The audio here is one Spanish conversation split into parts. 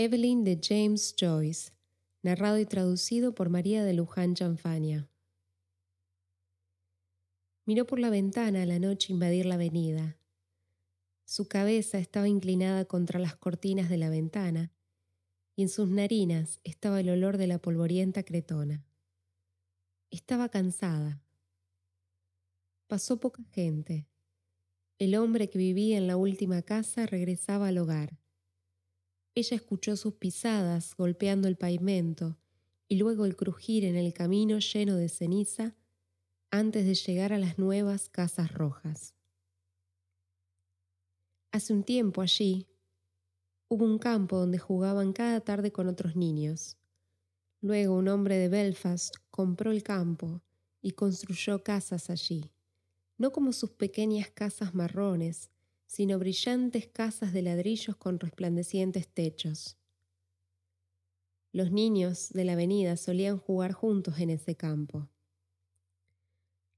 Evelyn de James Joyce, narrado y traducido por María de Luján Chanfania. Miró por la ventana a la noche invadir la avenida. Su cabeza estaba inclinada contra las cortinas de la ventana y en sus narinas estaba el olor de la polvorienta cretona. Estaba cansada. Pasó poca gente. El hombre que vivía en la última casa regresaba al hogar. Ella escuchó sus pisadas golpeando el pavimento y luego el crujir en el camino lleno de ceniza antes de llegar a las nuevas casas rojas. Hace un tiempo allí hubo un campo donde jugaban cada tarde con otros niños. Luego un hombre de Belfast compró el campo y construyó casas allí, no como sus pequeñas casas marrones, sino brillantes casas de ladrillos con resplandecientes techos. Los niños de la avenida solían jugar juntos en ese campo.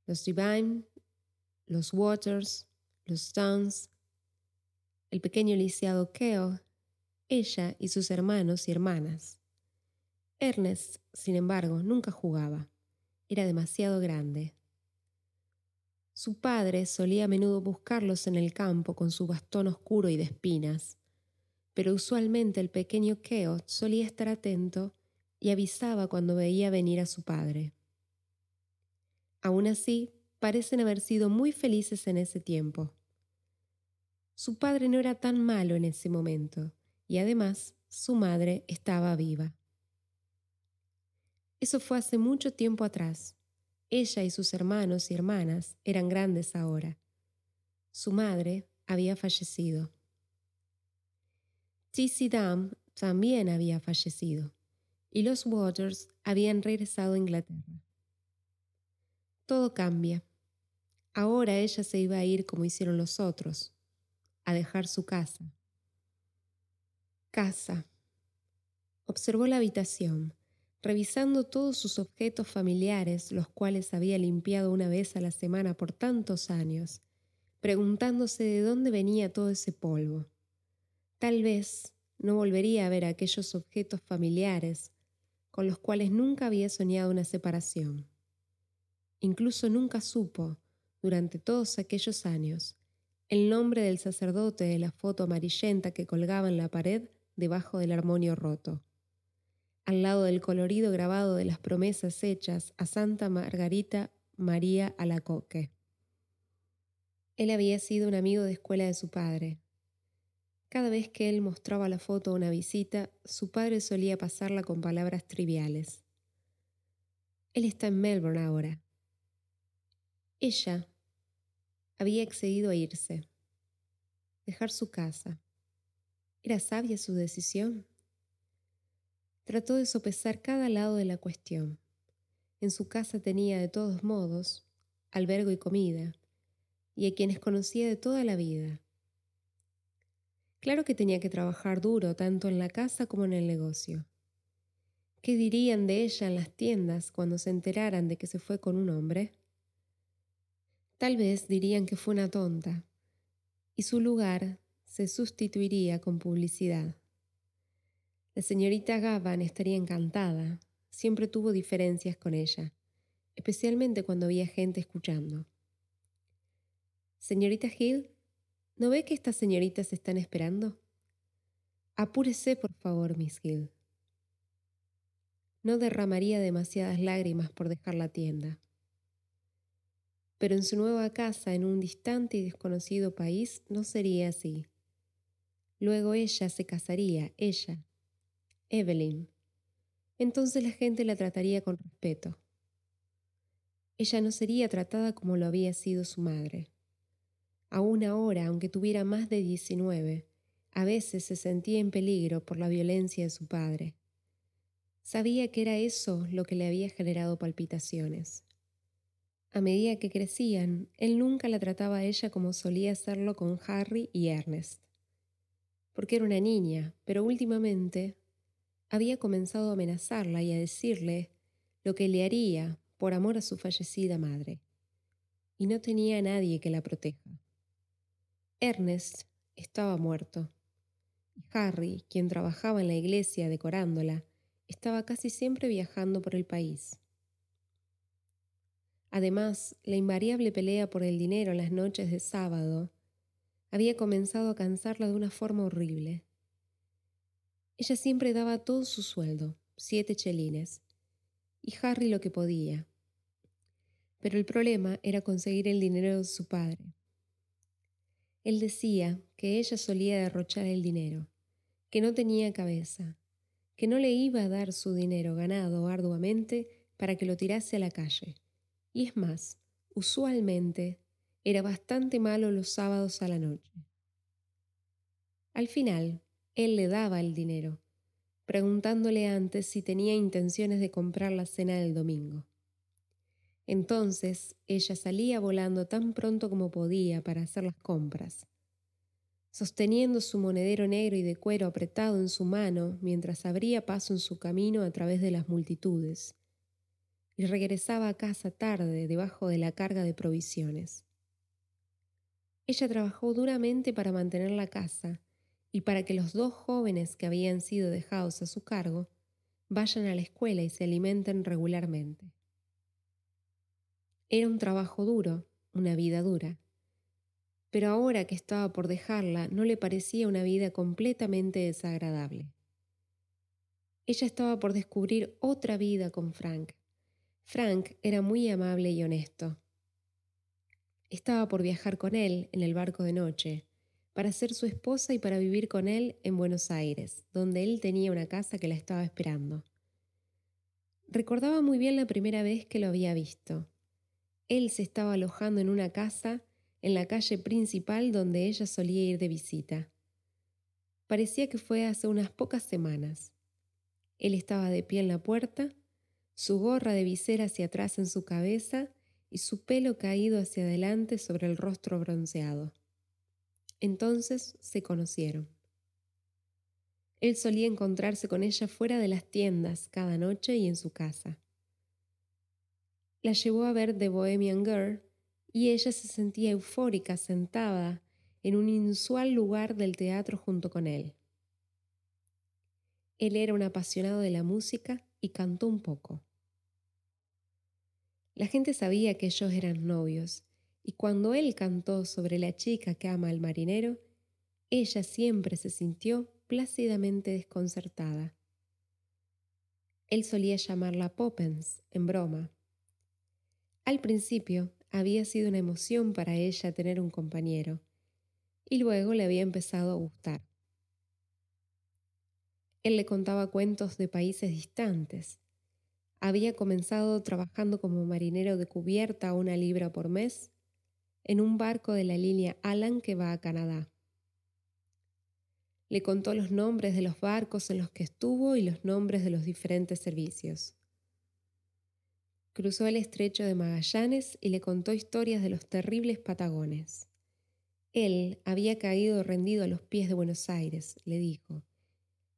Los Divine, los Waters, los Stones, el pequeño lisiado Keo, ella y sus hermanos y hermanas. Ernest, sin embargo, nunca jugaba. Era demasiado grande. Su padre solía a menudo buscarlos en el campo con su bastón oscuro y de espinas, pero usualmente el pequeño Keo solía estar atento y avisaba cuando veía venir a su padre. Aún así, parecen haber sido muy felices en ese tiempo. Su padre no era tan malo en ese momento, y además su madre estaba viva. Eso fue hace mucho tiempo atrás. Ella y sus hermanos y hermanas eran grandes ahora. Su madre había fallecido. Tissy Dam también había fallecido y los Waters habían regresado a Inglaterra. Todo cambia. Ahora ella se iba a ir como hicieron los otros, a dejar su casa. Casa. Observó la habitación revisando todos sus objetos familiares, los cuales había limpiado una vez a la semana por tantos años, preguntándose de dónde venía todo ese polvo. Tal vez no volvería a ver aquellos objetos familiares con los cuales nunca había soñado una separación. Incluso nunca supo, durante todos aquellos años, el nombre del sacerdote de la foto amarillenta que colgaba en la pared debajo del armonio roto al lado del colorido grabado de las promesas hechas a Santa Margarita María Alacoque. Él había sido un amigo de escuela de su padre. Cada vez que él mostraba la foto a una visita, su padre solía pasarla con palabras triviales. Él está en Melbourne ahora. Ella había accedido a irse, dejar su casa. ¿Era sabia su decisión? Trató de sopesar cada lado de la cuestión. En su casa tenía de todos modos albergo y comida, y a quienes conocía de toda la vida. Claro que tenía que trabajar duro tanto en la casa como en el negocio. ¿Qué dirían de ella en las tiendas cuando se enteraran de que se fue con un hombre? Tal vez dirían que fue una tonta, y su lugar se sustituiría con publicidad. La señorita Gavan estaría encantada. Siempre tuvo diferencias con ella, especialmente cuando había gente escuchando. Señorita Hill, ¿no ve que estas señoritas están esperando? Apúrese, por favor, Miss Hill. No derramaría demasiadas lágrimas por dejar la tienda. Pero en su nueva casa, en un distante y desconocido país, no sería así. Luego ella se casaría, ella, Evelyn. Entonces la gente la trataría con respeto. Ella no sería tratada como lo había sido su madre. Aún ahora, aunque tuviera más de 19, a veces se sentía en peligro por la violencia de su padre. Sabía que era eso lo que le había generado palpitaciones. A medida que crecían, él nunca la trataba a ella como solía hacerlo con Harry y Ernest. Porque era una niña, pero últimamente había comenzado a amenazarla y a decirle lo que le haría por amor a su fallecida madre. Y no tenía a nadie que la proteja. Ernest estaba muerto, Harry, quien trabajaba en la iglesia decorándola, estaba casi siempre viajando por el país. Además, la invariable pelea por el dinero en las noches de sábado había comenzado a cansarla de una forma horrible. Ella siempre daba todo su sueldo, siete chelines, y Harry lo que podía. Pero el problema era conseguir el dinero de su padre. Él decía que ella solía derrochar el dinero, que no tenía cabeza, que no le iba a dar su dinero ganado arduamente para que lo tirase a la calle y es más, usualmente era bastante malo los sábados a la noche. Al final, él le daba el dinero, preguntándole antes si tenía intenciones de comprar la cena del domingo. Entonces ella salía volando tan pronto como podía para hacer las compras, sosteniendo su monedero negro y de cuero apretado en su mano mientras abría paso en su camino a través de las multitudes, y regresaba a casa tarde debajo de la carga de provisiones. Ella trabajó duramente para mantener la casa y para que los dos jóvenes que habían sido dejados a su cargo vayan a la escuela y se alimenten regularmente. Era un trabajo duro, una vida dura, pero ahora que estaba por dejarla no le parecía una vida completamente desagradable. Ella estaba por descubrir otra vida con Frank, Frank era muy amable y honesto. Estaba por viajar con él en el barco de noche, para ser su esposa y para vivir con él en Buenos Aires, donde él tenía una casa que la estaba esperando. Recordaba muy bien la primera vez que lo había visto. Él se estaba alojando en una casa en la calle principal donde ella solía ir de visita. Parecía que fue hace unas pocas semanas. Él estaba de pie en la puerta, su gorra de visera hacia atrás en su cabeza y su pelo caído hacia adelante sobre el rostro bronceado. Entonces se conocieron. Él solía encontrarse con ella fuera de las tiendas cada noche y en su casa. La llevó a ver The Bohemian Girl y ella se sentía eufórica sentada en un inusual lugar del teatro junto con él. Él era un apasionado de la música y cantó un poco. La gente sabía que ellos eran novios, y cuando él cantó sobre la chica que ama al marinero, ella siempre se sintió plácidamente desconcertada. Él solía llamarla Poppens, en broma. Al principio había sido una emoción para ella tener un compañero, y luego le había empezado a gustar. Él le contaba cuentos de países distantes, había comenzado trabajando como marinero de cubierta a una libra por mes en un barco de la línea Alan que va a Canadá. Le contó los nombres de los barcos en los que estuvo y los nombres de los diferentes servicios. Cruzó el estrecho de Magallanes y le contó historias de los terribles Patagones. Él había caído rendido a los pies de Buenos Aires, le dijo,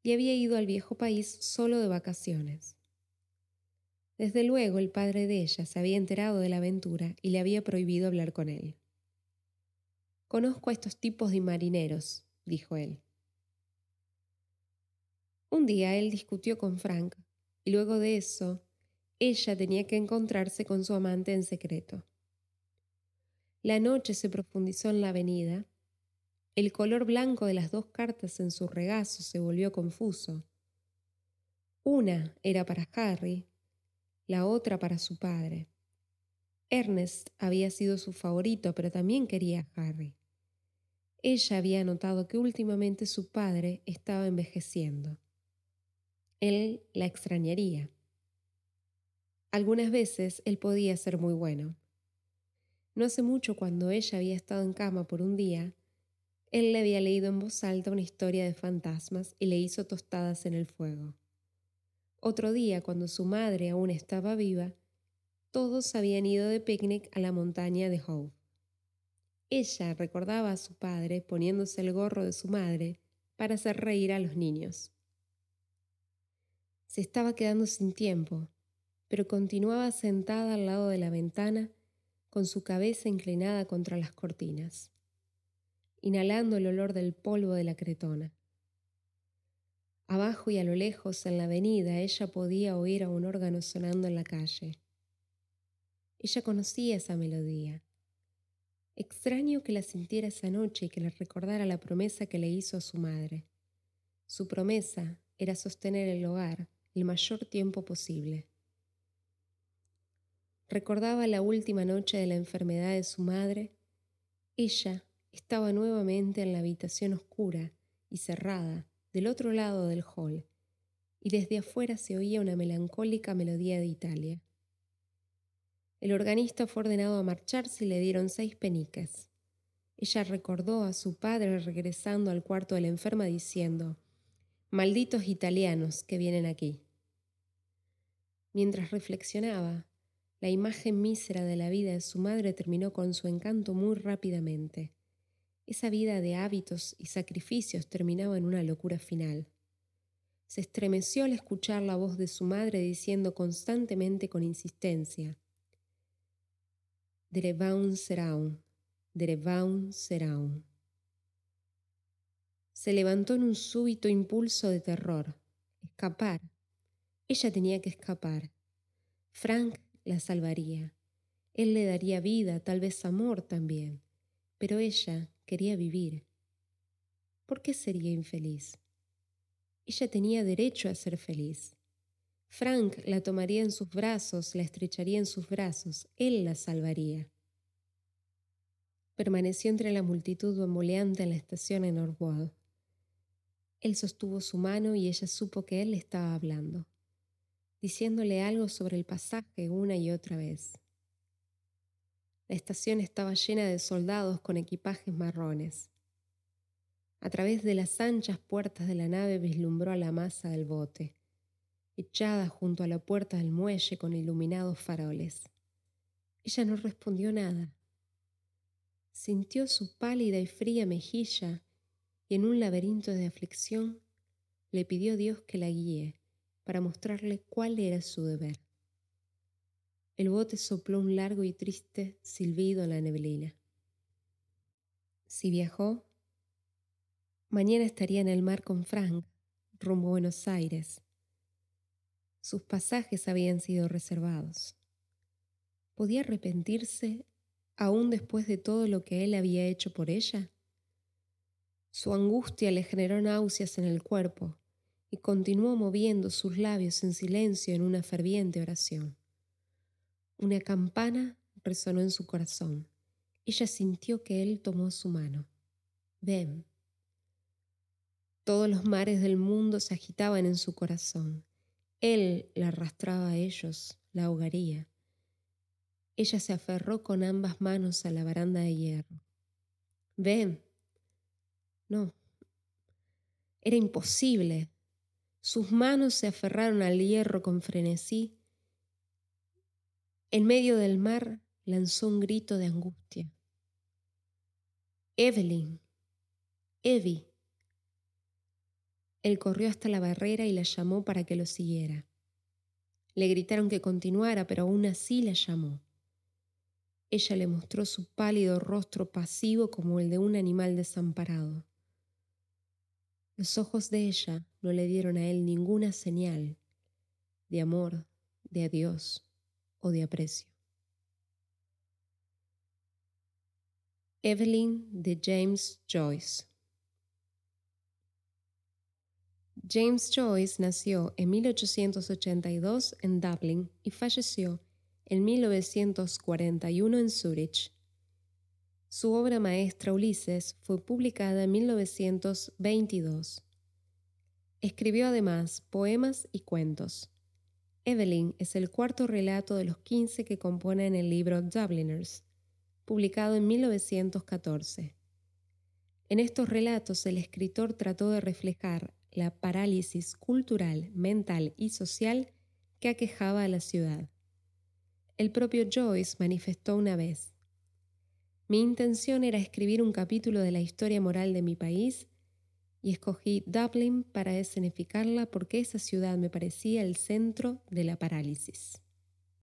y había ido al viejo país solo de vacaciones. Desde luego el padre de ella se había enterado de la aventura y le había prohibido hablar con él. Conozco a estos tipos de marineros, dijo él. Un día él discutió con Frank y luego de eso ella tenía que encontrarse con su amante en secreto. La noche se profundizó en la avenida. El color blanco de las dos cartas en su regazo se volvió confuso. Una era para Harry la otra para su padre. Ernest había sido su favorito, pero también quería a Harry. Ella había notado que últimamente su padre estaba envejeciendo. Él la extrañaría. Algunas veces él podía ser muy bueno. No hace mucho cuando ella había estado en cama por un día, él le había leído en voz alta una historia de fantasmas y le hizo tostadas en el fuego. Otro día, cuando su madre aún estaba viva, todos habían ido de picnic a la montaña de Hove. Ella recordaba a su padre poniéndose el gorro de su madre para hacer reír a los niños. Se estaba quedando sin tiempo, pero continuaba sentada al lado de la ventana con su cabeza inclinada contra las cortinas, inhalando el olor del polvo de la cretona. Abajo y a lo lejos, en la avenida, ella podía oír a un órgano sonando en la calle. Ella conocía esa melodía. Extraño que la sintiera esa noche y que le recordara la promesa que le hizo a su madre. Su promesa era sostener el hogar el mayor tiempo posible. Recordaba la última noche de la enfermedad de su madre. Ella estaba nuevamente en la habitación oscura y cerrada del otro lado del hall, y desde afuera se oía una melancólica melodía de Italia. El organista fue ordenado a marcharse y le dieron seis peniques. Ella recordó a su padre regresando al cuarto de la enferma diciendo, Malditos italianos que vienen aquí. Mientras reflexionaba, la imagen mísera de la vida de su madre terminó con su encanto muy rápidamente. Esa vida de hábitos y sacrificios terminaba en una locura final. Se estremeció al escuchar la voz de su madre diciendo constantemente con insistencia, Derevaun Seraun, Derevaun Seraun. Se levantó en un súbito impulso de terror. Escapar. Ella tenía que escapar. Frank la salvaría. Él le daría vida, tal vez amor también. Pero ella quería vivir. ¿Por qué sería infeliz? Ella tenía derecho a ser feliz. Frank la tomaría en sus brazos, la estrecharía en sus brazos, él la salvaría. Permaneció entre la multitud bamboleante en la estación en Norwood. Él sostuvo su mano y ella supo que él le estaba hablando, diciéndole algo sobre el pasaje una y otra vez. La estación estaba llena de soldados con equipajes marrones. A través de las anchas puertas de la nave vislumbró a la masa del bote, echada junto a la puerta del muelle con iluminados faroles. Ella no respondió nada. Sintió su pálida y fría mejilla y en un laberinto de aflicción le pidió a Dios que la guíe para mostrarle cuál era su deber. El bote sopló un largo y triste silbido en la neblina. Si viajó, mañana estaría en el mar con Frank, rumbo a Buenos Aires. Sus pasajes habían sido reservados. ¿Podía arrepentirse aún después de todo lo que él había hecho por ella? Su angustia le generó náuseas en el cuerpo y continuó moviendo sus labios en silencio en una ferviente oración. Una campana resonó en su corazón. Ella sintió que él tomó su mano. Ven. Todos los mares del mundo se agitaban en su corazón. Él la arrastraba a ellos, la ahogaría. Ella se aferró con ambas manos a la baranda de hierro. Ven. No. Era imposible. Sus manos se aferraron al hierro con frenesí en medio del mar lanzó un grito de angustia. Evelyn, Evie. Él corrió hasta la barrera y la llamó para que lo siguiera. Le gritaron que continuara, pero aún así la llamó. Ella le mostró su pálido rostro pasivo como el de un animal desamparado. Los ojos de ella no le dieron a él ninguna señal de amor, de adiós o de aprecio. Evelyn de James Joyce James Joyce nació en 1882 en Dublín y falleció en 1941 en Zúrich. Su obra maestra Ulises fue publicada en 1922. Escribió además poemas y cuentos. Evelyn es el cuarto relato de los 15 que componen el libro Dubliners, publicado en 1914. En estos relatos el escritor trató de reflejar la parálisis cultural, mental y social que aquejaba a la ciudad. El propio Joyce manifestó una vez, mi intención era escribir un capítulo de la historia moral de mi país y escogí Dublin para escenificarla porque esa ciudad me parecía el centro de la parálisis.